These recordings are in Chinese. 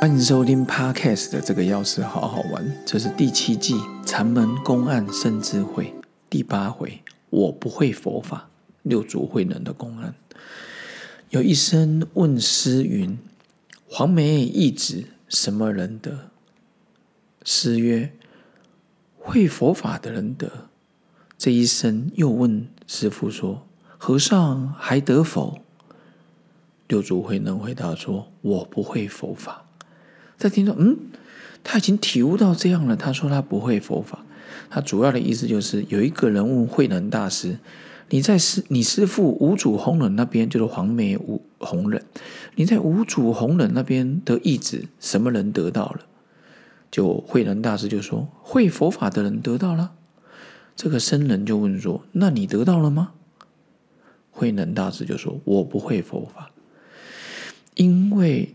欢迎收听 Podcast 的这个钥匙好好玩，这是第七季禅门公案生智慧第八回。我不会佛法，六祖慧能的公案。有一生问师云：“黄梅一指什么人得？”师曰：“会佛法的人得。”这一生又问师父说：“和尚还得否？”六祖慧能回答说：“我不会佛法。”在听说，嗯，他已经体悟到这样了。他说他不会佛法，他主要的意思就是有一个人问慧能大师：“你在师你师父五祖弘忍那边，就是黄梅五弘忍，你在五祖弘忍那边的意旨，什么人得到了？”就慧能大师就说：“会佛法的人得到了。”这个僧人就问说：“那你得到了吗？”慧能大师就说：“我不会佛法，因为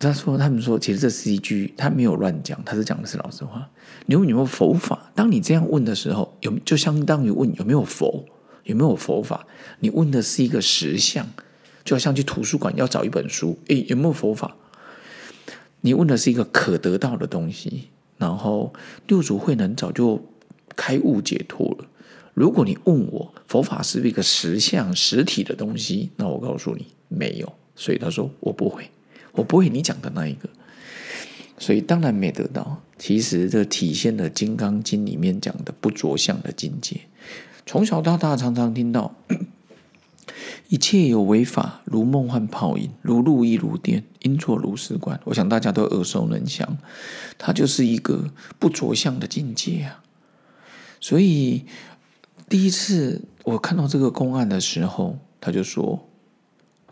他说他们说，其实这是一句他没有乱讲，他是讲的是老实话。你问有没有佛法？当你这样问的时候，有就相当于问有没有佛，有没有佛法？你问的是一个实相，就好像去图书馆要找一本书，诶，有没有佛法？你问的是一个可得到的东西。然后六祖慧能早就。开悟解脱了。如果你问我佛法是不是一个实相实体的东西，那我告诉你没有。所以他说我不会，我不会你讲的那一个。所以当然没得到。其实这体现了《金刚经》里面讲的不着相的境界。从小到大常常听到 一切有为法，如梦幻泡影，如露亦如电，应作如是观。我想大家都耳熟能详，它就是一个不着相的境界啊。所以第一次我看到这个公案的时候，他就说：“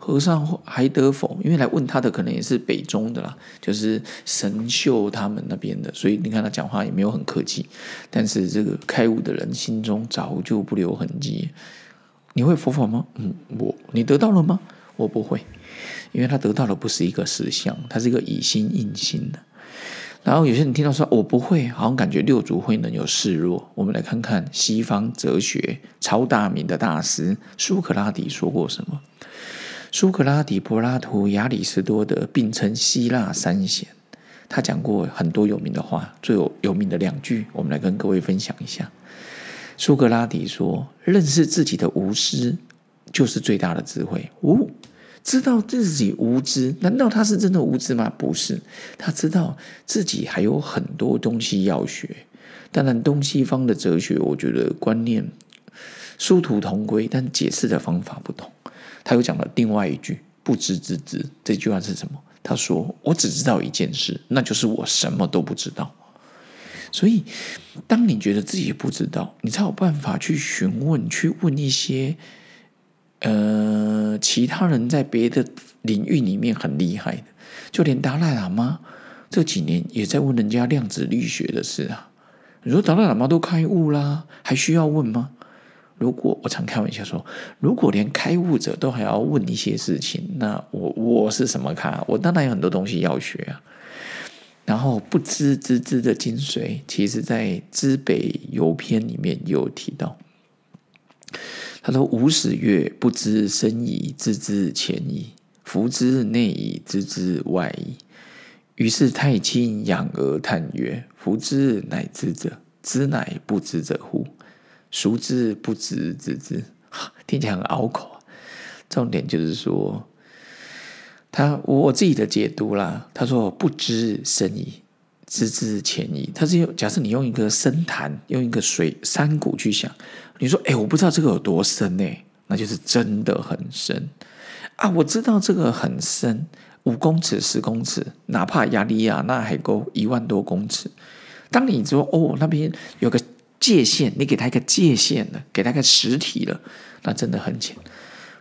和尚还得否？”因为来问他的可能也是北中的啦，就是神秀他们那边的。所以你看他讲话也没有很客气。但是这个开悟的人心中早就不留痕迹。你会佛法吗？嗯，我。你得到了吗？我不会，因为他得到的不是一个实相，他是一个以心印心的。然后有些人听到说“我不会”，好像感觉六祖慧能有示弱。我们来看看西方哲学超大名的大师苏格拉底说过什么。苏格拉底、柏拉图、亚里士多德并称希腊三贤。他讲过很多有名的话，最有有名的两句，我们来跟各位分享一下。苏格拉底说：“认识自己的无知，就是最大的智慧。”哦。知道自己无知，难道他是真的无知吗？不是，他知道自己还有很多东西要学。当然，东西方的哲学，我觉得观念殊途同归，但解释的方法不同。他又讲了另外一句“不知之知”，这句话是什么？他说：“我只知道一件事，那就是我什么都不知道。”所以，当你觉得自己不知道，你才有办法去询问，去问一些。呃，其他人在别的领域里面很厉害的，就连达赖喇嘛这几年也在问人家量子力学的事啊。你说达赖喇嘛都开悟啦，还需要问吗？如果我常开玩笑说，如果连开悟者都还要问一些事情，那我我是什么咖？我当然有很多东西要学啊。然后不知之知的精髓，其实在《知北游篇》里面有提到。他说：“无始月，不知深矣，知之浅矣；福之内矣，知之外矣。于是太清仰而叹曰：‘福之乃知者，知乃不知者乎？熟知不知之知？’ 听起来很拗口。重点就是说，他我自己的解读啦。他说：‘不知深矣。’”知之浅矣，他是用假设你用一个深潭，用一个水山谷去想，你说，哎，我不知道这个有多深呢？那就是真的很深啊！我知道这个很深，五公尺、十公尺，哪怕亚利亚纳海沟一万多公尺。当你说哦，那边有个界限，你给他一个界限了，给他一个实体了，那真的很浅。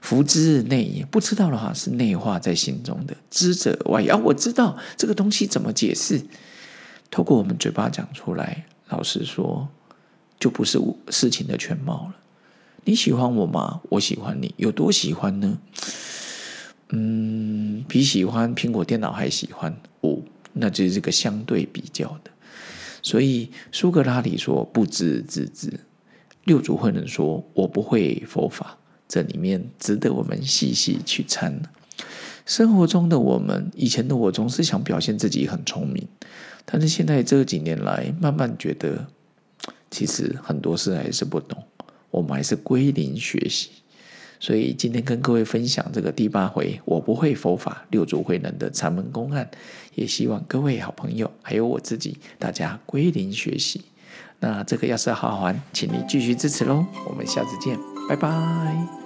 福之内也，不知道的话是内化在心中的知者外啊！我知道这个东西怎么解释。透过我们嘴巴讲出来，老实说，就不是事情的全貌了。你喜欢我吗？我喜欢你，有多喜欢呢？嗯，比喜欢苹果电脑还喜欢哦，那就是个相对比较的。所以苏格拉底说不知自知，六祖慧能说我不会佛法，这里面值得我们细细去参。生活中的我们，以前的我总是想表现自己很聪明，但是现在这几年来，慢慢觉得，其实很多事还是不懂，我们还是归零学习。所以今天跟各位分享这个第八回，我不会佛法六祖慧能的禅门公案，也希望各位好朋友还有我自己，大家归零学习。那这个要是好好玩，请你继续支持喽。我们下次见，拜拜。